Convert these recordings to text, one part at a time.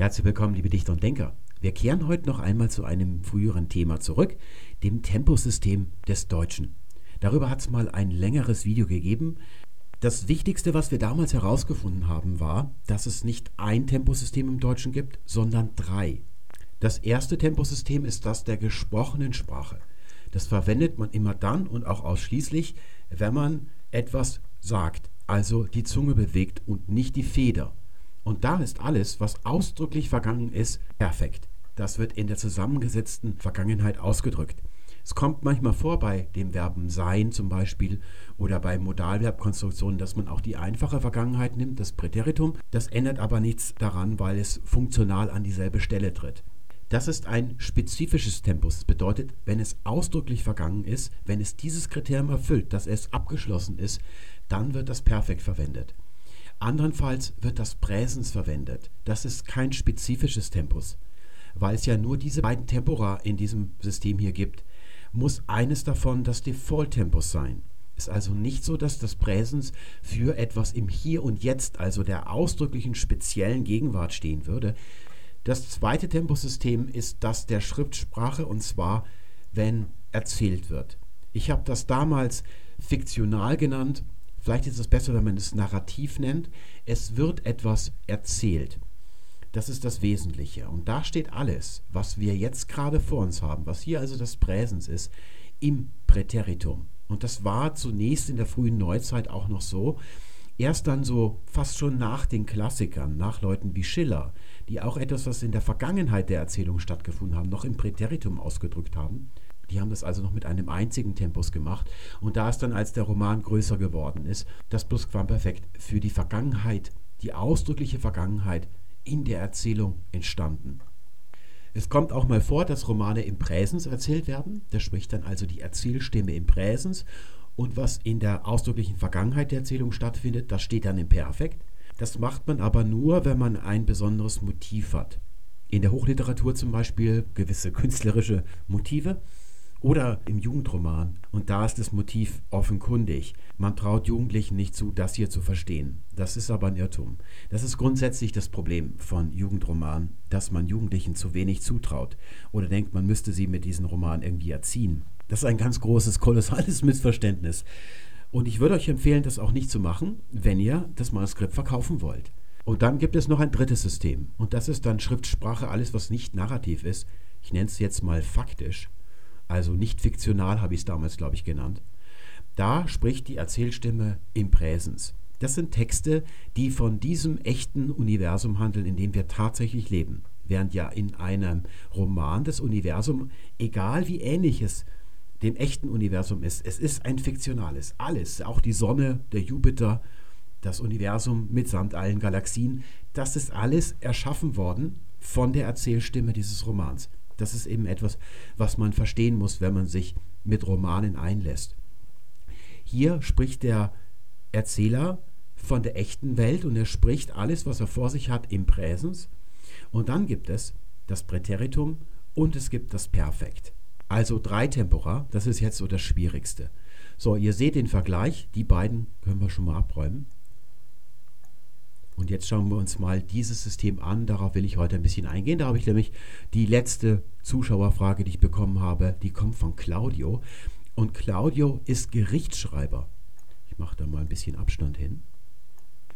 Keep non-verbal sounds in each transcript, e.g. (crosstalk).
Herzlich willkommen, liebe Dichter und Denker. Wir kehren heute noch einmal zu einem früheren Thema zurück, dem Temposystem des Deutschen. Darüber hat es mal ein längeres Video gegeben. Das Wichtigste, was wir damals herausgefunden haben, war, dass es nicht ein Temposystem im Deutschen gibt, sondern drei. Das erste Temposystem ist das der gesprochenen Sprache. Das verwendet man immer dann und auch ausschließlich, wenn man etwas sagt, also die Zunge bewegt und nicht die Feder. Und da ist alles, was ausdrücklich vergangen ist, perfekt. Das wird in der zusammengesetzten Vergangenheit ausgedrückt. Es kommt manchmal vor bei dem Verben sein zum Beispiel oder bei Modalverbkonstruktionen, dass man auch die einfache Vergangenheit nimmt, das Präteritum. Das ändert aber nichts daran, weil es funktional an dieselbe Stelle tritt. Das ist ein spezifisches Tempus. Das bedeutet, wenn es ausdrücklich vergangen ist, wenn es dieses Kriterium erfüllt, dass es abgeschlossen ist, dann wird das Perfekt verwendet. Andernfalls wird das Präsens verwendet. Das ist kein spezifisches Tempus. Weil es ja nur diese beiden Tempora in diesem System hier gibt, muss eines davon das Default-Tempus sein. Ist also nicht so, dass das Präsens für etwas im Hier und Jetzt, also der ausdrücklichen speziellen Gegenwart stehen würde. Das zweite Temposystem ist das der Schriftsprache und zwar, wenn erzählt wird. Ich habe das damals fiktional genannt Vielleicht ist es besser, wenn man es Narrativ nennt. Es wird etwas erzählt. Das ist das Wesentliche. Und da steht alles, was wir jetzt gerade vor uns haben, was hier also das Präsens ist, im Präteritum. Und das war zunächst in der frühen Neuzeit auch noch so. Erst dann so fast schon nach den Klassikern, nach Leuten wie Schiller, die auch etwas, was in der Vergangenheit der Erzählung stattgefunden haben, noch im Präteritum ausgedrückt haben. Die haben das also noch mit einem einzigen Tempus gemacht. Und da ist dann, als der Roman größer geworden ist, das Plusquamperfekt für die Vergangenheit, die ausdrückliche Vergangenheit in der Erzählung entstanden. Es kommt auch mal vor, dass Romane im Präsens erzählt werden. Da spricht dann also die Erzählstimme im Präsens. Und was in der ausdrücklichen Vergangenheit der Erzählung stattfindet, das steht dann im Perfekt. Das macht man aber nur, wenn man ein besonderes Motiv hat. In der Hochliteratur zum Beispiel gewisse künstlerische Motive. Oder im Jugendroman. Und da ist das Motiv offenkundig. Man traut Jugendlichen nicht zu, das hier zu verstehen. Das ist aber ein Irrtum. Das ist grundsätzlich das Problem von Jugendromanen, dass man Jugendlichen zu wenig zutraut. Oder denkt, man müsste sie mit diesen Romanen irgendwie erziehen. Das ist ein ganz großes, kolossales (laughs) Missverständnis. Und ich würde euch empfehlen, das auch nicht zu machen, wenn ihr das Manuskript verkaufen wollt. Und dann gibt es noch ein drittes System. Und das ist dann Schriftsprache, alles, was nicht narrativ ist. Ich nenne es jetzt mal faktisch also nicht fiktional habe ich es damals, glaube ich, genannt. Da spricht die Erzählstimme im Präsens. Das sind Texte, die von diesem echten Universum handeln, in dem wir tatsächlich leben. Während ja in einem Roman das Universum, egal wie ähnlich es dem echten Universum ist, es ist ein fiktionales. Alles, auch die Sonne, der Jupiter, das Universum mitsamt allen Galaxien, das ist alles erschaffen worden von der Erzählstimme dieses Romans. Das ist eben etwas, was man verstehen muss, wenn man sich mit Romanen einlässt. Hier spricht der Erzähler von der echten Welt und er spricht alles, was er vor sich hat, im Präsens. Und dann gibt es das Präteritum und es gibt das Perfekt. Also drei Tempora, das ist jetzt so das Schwierigste. So, ihr seht den Vergleich, die beiden können wir schon mal abräumen. Und jetzt schauen wir uns mal dieses System an. Darauf will ich heute ein bisschen eingehen. Da habe ich nämlich die letzte Zuschauerfrage, die ich bekommen habe, die kommt von Claudio. Und Claudio ist Gerichtsschreiber. Ich mache da mal ein bisschen Abstand hin.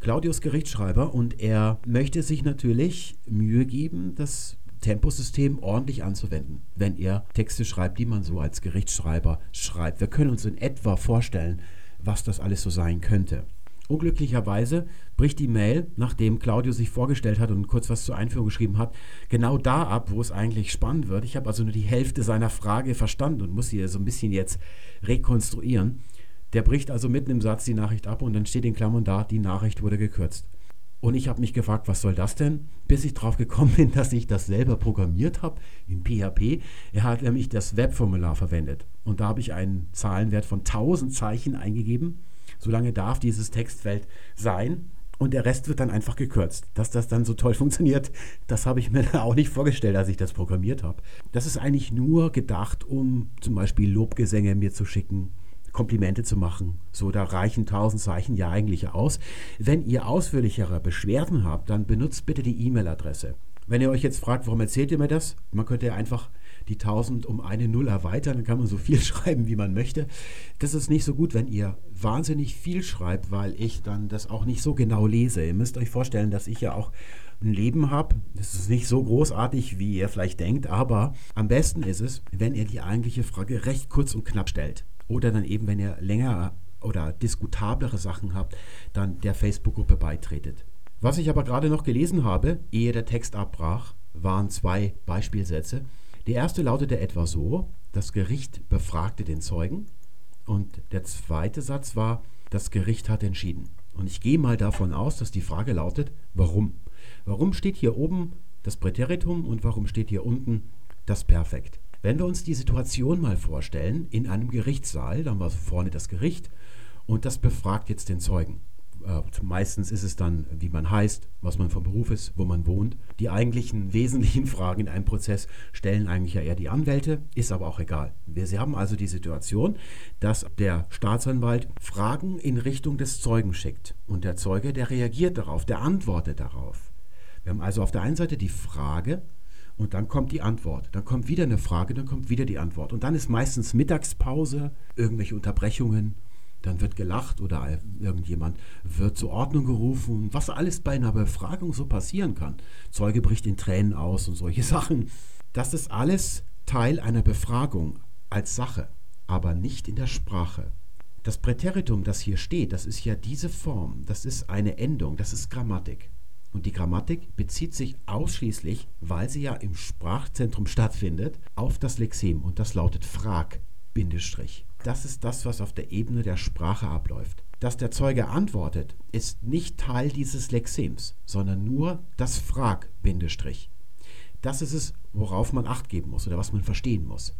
Claudio ist Gerichtsschreiber und er möchte sich natürlich Mühe geben, das Temposystem ordentlich anzuwenden, wenn er Texte schreibt, die man so als Gerichtsschreiber schreibt. Wir können uns in etwa vorstellen, was das alles so sein könnte. Unglücklicherweise bricht die Mail, nachdem Claudio sich vorgestellt hat und kurz was zur Einführung geschrieben hat, genau da ab, wo es eigentlich spannend wird. Ich habe also nur die Hälfte seiner Frage verstanden und muss sie so ein bisschen jetzt rekonstruieren. Der bricht also mitten im Satz die Nachricht ab und dann steht in Klammern da, die Nachricht wurde gekürzt. Und ich habe mich gefragt, was soll das denn? Bis ich drauf gekommen bin, (laughs) dass ich das selber programmiert habe in PHP. Er hat nämlich das Webformular verwendet. Und da habe ich einen Zahlenwert von 1000 Zeichen eingegeben Solange darf dieses Textfeld sein und der Rest wird dann einfach gekürzt. Dass das dann so toll (laughs) funktioniert, das habe ich mir auch nicht vorgestellt, als ich das programmiert habe. Das ist eigentlich nur gedacht, um zum Beispiel Lobgesänge mir zu schicken, Komplimente zu machen. So, da reichen tausend Zeichen ja eigentlich aus. Wenn ihr ausführlichere Beschwerden habt, dann benutzt bitte die E-Mail-Adresse Wenn ihr euch jetzt fragt, warum erzählt ihr mir das? Man könnte ja einfach die 1000 um eine Null erweitern, dann kann man so viel (laughs) schreiben, wie man möchte. Das ist nicht so gut, wenn ihr wahnsinnig viel schreibt, weil ich dann das auch nicht so genau lese. Ihr müsst euch vorstellen, dass ich ja auch ein Leben habe. Das ist nicht so großartig, wie ihr vielleicht denkt, aber am besten ist es, wenn ihr die eigentliche Frage recht kurz und knapp stellt. Oder dann eben, wenn ihr länger oder diskutablere Sachen habt, dann der Facebook-Gruppe beitretet. Was ich aber gerade noch gelesen habe, ehe der Text abbrach, waren zwei Beispielsätze. Der erste lautete etwa so, das Gericht befragte den Zeugen und der zweite Satz war, das Gericht hat entschieden. Und ich gehe mal davon aus, dass die Frage lautet, warum? Warum steht hier oben das Präteritum und warum steht hier unten das Perfekt? Wenn wir uns die Situation mal vorstellen, in einem Gerichtssaal, dann war vorne das Gericht und das befragt jetzt den Zeugen meistens ist es dann, wie man heißt, was man vom Beruf ist, wo man wohnt. Die eigentlichen (laughs) wesentlichen Fragen in einem Prozess stellen eigentlich ja eher die Anwälte, ist aber auch egal. Wir, Sie haben also die Situation, dass der Staatsanwalt Fragen in Richtung des Zeugen schickt und der Zeuge, der reagiert darauf, der antwortet darauf. Wir haben also auf der einen Seite die Frage, und dann kommt die Antwort. Dann kommt wieder eine Frage, dann kommt wieder die Antwort. Und dann ist meistens Mittagspause, irgendwelche Unterbrechungen dann wird gelacht oder irgendjemand wird zur Ordnung gerufen, was alles bei einer Befragung so passieren kann. Zeuge bricht in Tränen aus und solche (laughs) Sachen. Das ist alles Teil einer Befragung als Sache, aber nicht in der Sprache. Das Präteritum, das hier steht, das ist ja diese Form, das ist eine Endung, das ist Grammatik. Und die Grammatik bezieht sich ausschließlich, weil sie ja im Sprachzentrum stattfindet, auf das Lexem und das lautet Frag, Bindestrich. Das ist das, was auf der Ebene der Sprache abläuft. Dass der Zeuge antwortet, ist nicht Teil dieses Lexems, sondern nur das Frag. Das ist es, worauf man Acht geben muss oder was man verstehen muss.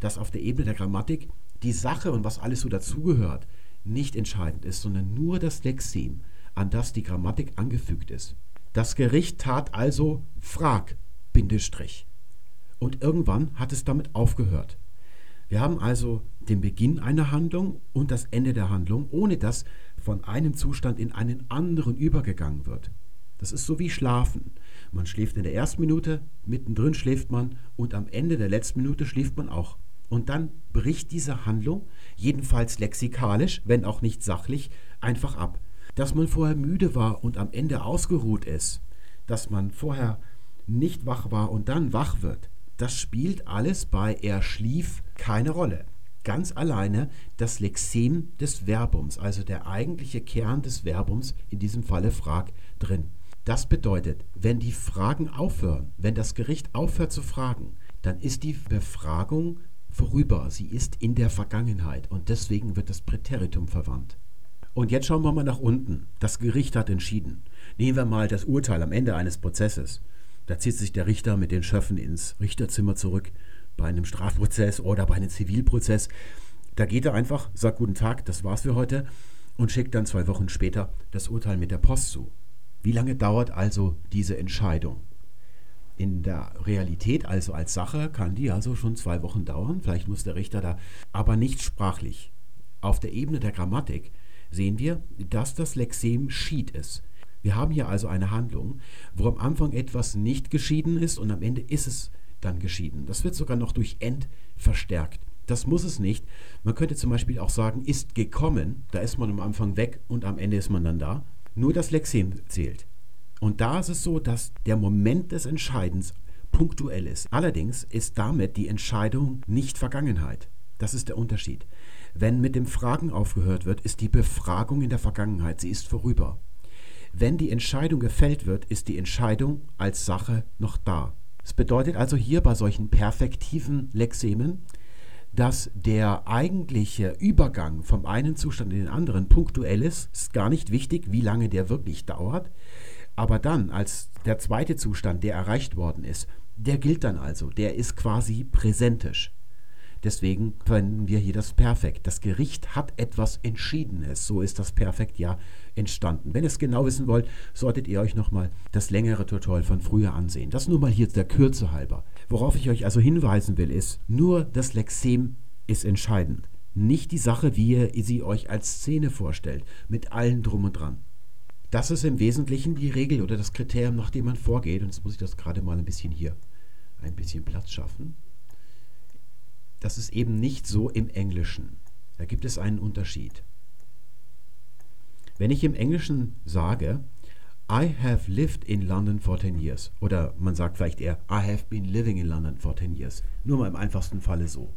Dass auf der Ebene der Grammatik die Sache und was alles so dazugehört nicht entscheidend ist, sondern nur das Lexem, an das die Grammatik angefügt ist. Das Gericht tat also Frag. Und irgendwann hat es damit aufgehört. Wir haben also den Beginn einer Handlung und das Ende der Handlung, ohne dass von einem Zustand in einen anderen übergegangen wird. Das ist so wie Schlafen. Man schläft in der ersten Minute, mittendrin schläft man und am Ende der letzten Minute schläft man auch. Und dann bricht diese Handlung, jedenfalls lexikalisch, wenn auch nicht sachlich, einfach ab. Dass man vorher müde war und am Ende ausgeruht ist, dass man vorher nicht wach war und dann wach wird, das spielt alles bei er schlief keine Rolle. Ganz alleine das Lexem des Verbums, also der eigentliche Kern des Verbums, in diesem Falle frag, drin. Das bedeutet, wenn die Fragen aufhören, wenn das Gericht aufhört zu fragen, dann ist die Befragung vorüber. Sie ist in der Vergangenheit und deswegen wird das Präteritum verwandt. Und jetzt schauen wir mal nach unten. Das Gericht hat entschieden. Nehmen wir mal das Urteil am Ende eines Prozesses. Da zieht sich der Richter mit den Schöffen ins Richterzimmer zurück bei einem Strafprozess oder bei einem Zivilprozess. Da geht er einfach, sagt guten Tag, das war's für heute und schickt dann zwei Wochen später das Urteil mit der Post zu. Wie lange dauert also diese Entscheidung? In der Realität, also als Sache, kann die also schon zwei Wochen dauern. Vielleicht muss der Richter da, aber nicht sprachlich. Auf der Ebene der Grammatik sehen wir, dass das Lexem schied ist. Wir haben hier also eine Handlung, wo am Anfang etwas nicht geschieden ist und am Ende ist es dann geschieden. Das wird sogar noch durch end verstärkt. Das muss es nicht. Man könnte zum Beispiel auch sagen, ist gekommen. Da ist man am Anfang weg und am Ende ist man dann da. Nur das Lexem zählt. Und da ist es so, dass der Moment des Entscheidens punktuell ist. Allerdings ist damit die Entscheidung nicht Vergangenheit. Das ist der Unterschied. Wenn mit dem Fragen aufgehört wird, ist die Befragung in der Vergangenheit. Sie ist vorüber. Wenn die Entscheidung gefällt wird, ist die Entscheidung als Sache noch da. Es bedeutet also hier bei solchen perfektiven Lexemen, dass der eigentliche Übergang vom einen Zustand in den anderen punktuell ist. Es ist gar nicht wichtig, wie lange der wirklich dauert. Aber dann, als der zweite Zustand, der erreicht worden ist, der gilt dann also. Der ist quasi präsentisch. Deswegen verwenden wir hier das Perfekt. Das Gericht hat etwas Entschiedenes. So ist das Perfekt ja entstanden. Wenn ihr es genau wissen wollt, solltet ihr euch nochmal das längere Tutorial von früher ansehen. Das nur mal hier der Kürze halber. Worauf ich euch also hinweisen will, ist, nur das Lexem ist entscheidend. Nicht die Sache, wie ihr sie euch als Szene vorstellt, mit allem drum und dran. Das ist im Wesentlichen die Regel oder das Kriterium, nach dem man vorgeht. Und jetzt muss ich das gerade mal ein bisschen hier, ein bisschen Platz schaffen. Das ist eben nicht so im Englischen. Da gibt es einen Unterschied. Wenn ich im Englischen sage, I have lived in London for 10 years, oder man sagt vielleicht eher, I have been living in London for 10 years, nur mal im einfachsten Falle so.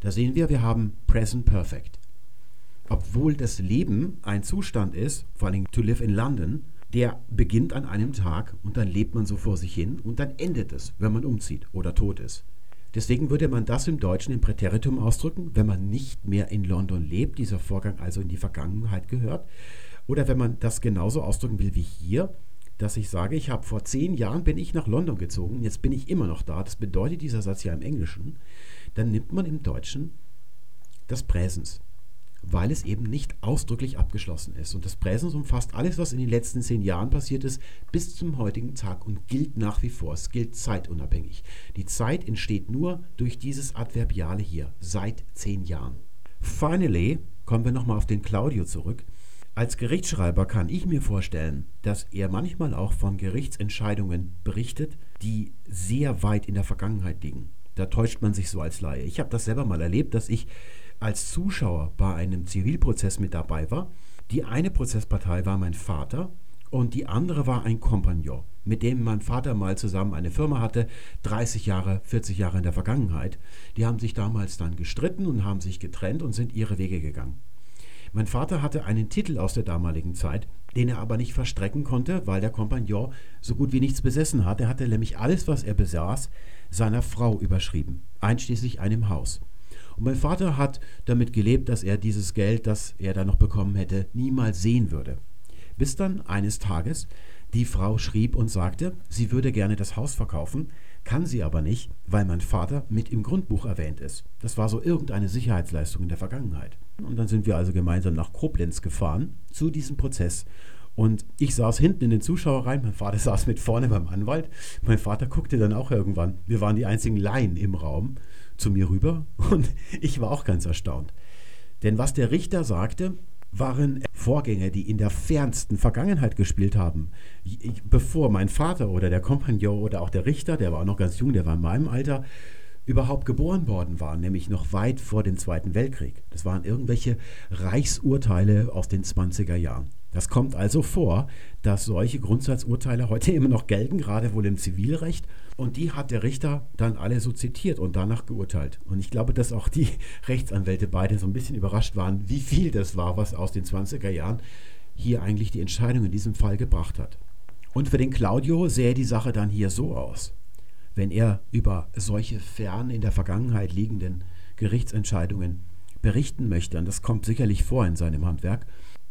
Da sehen wir, wir haben Present Perfect obwohl das Leben ein Zustand ist, vor allem to live in London, der beginnt an einem Tag und dann lebt man so vor sich hin und dann endet es, wenn man umzieht oder tot ist. Deswegen würde man das im Deutschen im Präteritum ausdrücken, wenn man nicht mehr in London lebt, dieser Vorgang also in die Vergangenheit gehört. Oder wenn man das genauso ausdrücken will wie hier, dass ich sage, ich habe vor zehn Jahren bin ich nach London gezogen, jetzt bin ich immer noch da, das bedeutet dieser Satz ja im Englischen, dann nimmt man im Deutschen das Präsens weil es eben nicht ausdrücklich abgeschlossen ist. Und das Präsens umfasst alles, was in den letzten zehn Jahren passiert ist, bis zum heutigen Tag und gilt nach wie vor. Es gilt zeitunabhängig. Die Zeit entsteht nur durch dieses Adverbiale hier, seit zehn Jahren. Finally, kommen wir nochmal auf den Claudio zurück. Als Gerichtsschreiber kann ich mir vorstellen, dass er manchmal auch von Gerichtsentscheidungen berichtet, die sehr weit in der Vergangenheit liegen. Da täuscht man sich so als Laie. Ich habe das selber mal erlebt, dass ich als Zuschauer bei einem Zivilprozess mit dabei war. Die eine Prozesspartei war mein Vater und die andere war ein Kompagnon, mit dem mein Vater mal zusammen eine Firma hatte, 30 Jahre, 40 Jahre in der Vergangenheit. Die haben sich damals dann gestritten und haben sich getrennt und sind ihre Wege gegangen. Mein Vater hatte einen Titel aus der damaligen Zeit, den er aber nicht verstrecken konnte, weil der Kompagnon so gut wie nichts besessen hat. Er hatte nämlich alles, was er besaß, seiner Frau überschrieben, einschließlich einem Haus. Und mein Vater hat damit gelebt, dass er dieses Geld, das er da noch bekommen hätte, niemals sehen würde. Bis dann eines Tages die Frau schrieb und sagte, sie würde gerne das Haus verkaufen, kann sie aber nicht, weil mein Vater mit im Grundbuch erwähnt ist. Das war so irgendeine Sicherheitsleistung in der Vergangenheit. Und dann sind wir also gemeinsam nach Koblenz gefahren zu diesem Prozess. Und ich saß hinten in den Zuschauerreihen, mein Vater (laughs) saß mit vorne beim Anwalt. Mein Vater guckte dann auch irgendwann. Wir waren die einzigen Laien im Raum zu mir rüber (laughs) und ich war auch ganz erstaunt. Denn was der Richter sagte, waren Vorgänge, die in der fernsten Vergangenheit gespielt haben. Bevor mein Vater oder der Kompagnon oder auch der Richter, der war auch noch ganz jung, der war in meinem Alter, überhaupt geboren worden waren, nämlich noch weit vor dem Zweiten Weltkrieg. Das waren irgendwelche Reichsurteile aus den 20er Jahren. Das kommt also vor, dass solche Grundsatzurteile heute immer noch gelten, gerade wohl im Zivilrecht. Und die hat der Richter dann alle so zitiert und danach geurteilt. Und ich glaube, dass auch die (laughs) Rechtsanwälte beide so ein bisschen überrascht waren, wie viel das war, was aus den 20er Jahren hier eigentlich die Entscheidung in diesem Fall gebracht hat. Und für den Claudio sähe die Sache dann hier so aus. Wenn er über solche fern in der Vergangenheit liegenden Gerichtsentscheidungen berichten möchte, und das kommt sicherlich vor in seinem Handwerk,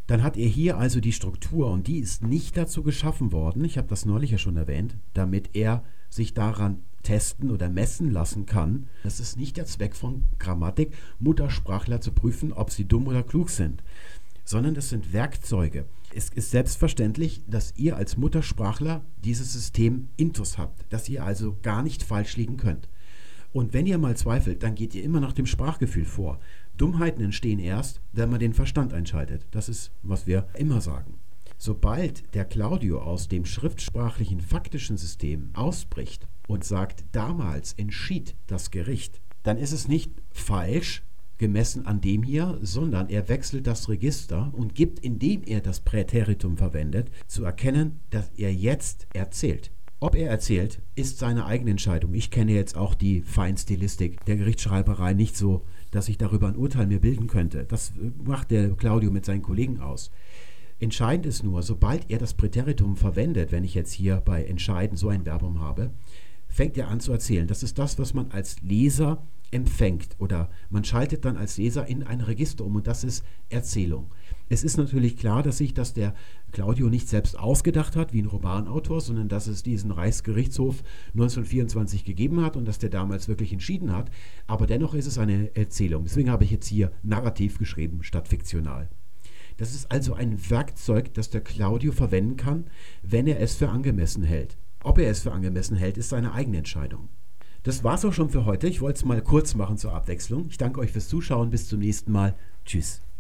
dann hat er hier also die Struktur und die ist nicht dazu geschaffen worden, ich habe das neulich ja schon erwähnt, damit er sich daran testen oder messen lassen kann. Das ist nicht der Zweck von Grammatik, Muttersprachler zu prüfen, ob sie dumm oder klug sind, sondern das sind Werkzeuge. Es ist selbstverständlich, dass ihr als Muttersprachler dieses System intus habt, dass ihr also gar nicht falsch liegen könnt. Und wenn ihr mal zweifelt, dann geht ihr immer nach dem Sprachgefühl vor. Dummheiten entstehen erst, wenn man den Verstand einschaltet. Das ist, was wir immer sagen. Sobald der Claudio aus dem schriftsprachlichen faktischen System ausbricht und sagt, damals entschied das Gericht, dann ist es nicht falsch, gemessen an dem hier, sondern er wechselt das Register und gibt, indem er das Präteritum verwendet, zu erkennen, dass er jetzt erzählt. Ob er erzählt, ist seine eigene Entscheidung. Ich kenne jetzt auch die Feinstilistik der Gerichtsschreiberei nicht so, dass ich darüber ein Urteil mir bilden könnte. Das macht der Claudio mit seinen Kollegen aus. Entscheidend ist nur, sobald er das Präteritum verwendet, wenn ich jetzt hier bei Entscheiden so ein Verbum habe, fängt er an zu erzählen. Das ist das, was man als Leser empfängt oder man schaltet dann als Leser in ein Register um und das ist Erzählung. Es ist natürlich klar, dass sich das der Claudio nicht selbst ausgedacht hat, wie ein Romanautor, sondern dass es diesen Reichsgerichtshof 1924 gegeben hat und dass der damals wirklich entschieden hat. Aber dennoch ist es eine Erzählung. Deswegen habe ich jetzt hier narrativ geschrieben statt fiktional. Das ist also ein Werkzeug, das der Claudio verwenden kann, wenn er es für angemessen hält. Ob er es für angemessen hält, ist seine eigene Entscheidung. Das war's auch schon für heute. Ich wollte es mal kurz machen zur Abwechslung. Ich danke euch fürs Zuschauen. Bis zum nächsten Mal. Tschüss.